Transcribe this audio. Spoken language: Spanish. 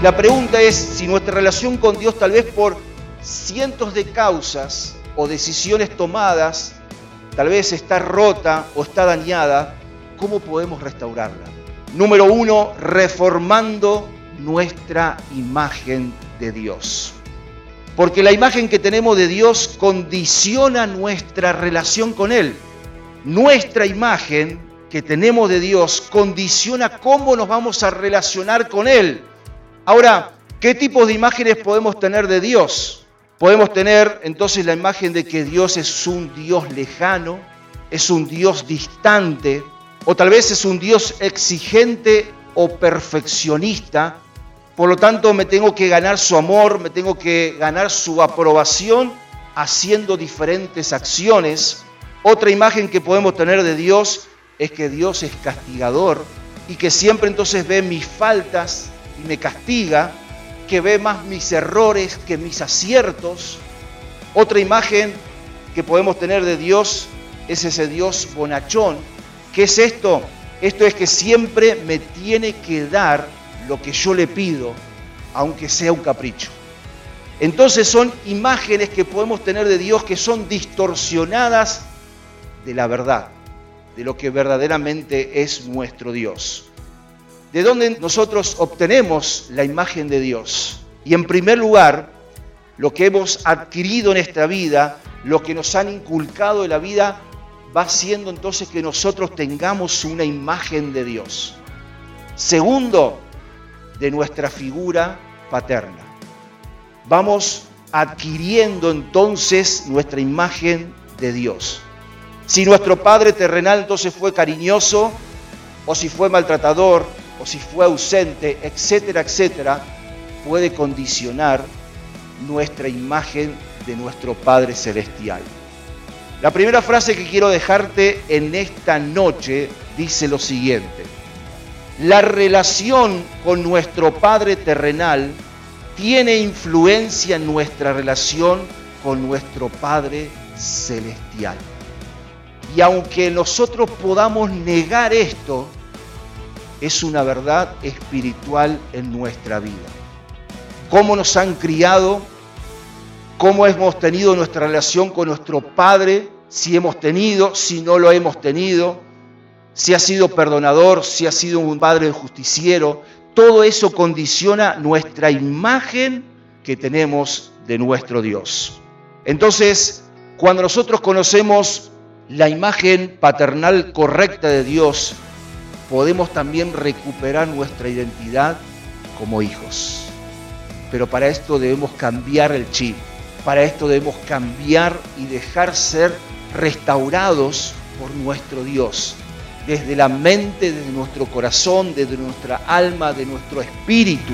La pregunta es si nuestra relación con Dios tal vez por cientos de causas o decisiones tomadas, tal vez está rota o está dañada, ¿cómo podemos restaurarla? Número uno, reformando nuestra imagen de Dios. Porque la imagen que tenemos de Dios condiciona nuestra relación con Él. Nuestra imagen que tenemos de Dios condiciona cómo nos vamos a relacionar con Él. Ahora, ¿qué tipos de imágenes podemos tener de Dios? Podemos tener entonces la imagen de que Dios es un Dios lejano, es un Dios distante, o tal vez es un Dios exigente o perfeccionista. Por lo tanto, me tengo que ganar su amor, me tengo que ganar su aprobación haciendo diferentes acciones. Otra imagen que podemos tener de Dios es que Dios es castigador y que siempre entonces ve mis faltas y me castiga, que ve más mis errores que mis aciertos. Otra imagen que podemos tener de Dios es ese Dios bonachón. ¿Qué es esto? Esto es que siempre me tiene que dar lo que yo le pido, aunque sea un capricho. Entonces son imágenes que podemos tener de Dios que son distorsionadas de la verdad, de lo que verdaderamente es nuestro Dios de dónde nosotros obtenemos la imagen de Dios. Y en primer lugar, lo que hemos adquirido en esta vida, lo que nos han inculcado en la vida, va siendo entonces que nosotros tengamos una imagen de Dios. Segundo, de nuestra figura paterna. Vamos adquiriendo entonces nuestra imagen de Dios. Si nuestro Padre terrenal entonces fue cariñoso, o si fue maltratador, o si fue ausente, etcétera, etcétera, puede condicionar nuestra imagen de nuestro Padre Celestial. La primera frase que quiero dejarte en esta noche dice lo siguiente. La relación con nuestro Padre terrenal tiene influencia en nuestra relación con nuestro Padre celestial. Y aunque nosotros podamos negar esto, es una verdad espiritual en nuestra vida. Cómo nos han criado, cómo hemos tenido nuestra relación con nuestro Padre, si hemos tenido, si no lo hemos tenido, si ha sido perdonador, si ha sido un Padre justiciero, todo eso condiciona nuestra imagen que tenemos de nuestro Dios. Entonces, cuando nosotros conocemos la imagen paternal correcta de Dios, podemos también recuperar nuestra identidad como hijos. Pero para esto debemos cambiar el chip, para esto debemos cambiar y dejar ser restaurados por nuestro Dios, desde la mente, desde nuestro corazón, desde nuestra alma, de nuestro espíritu.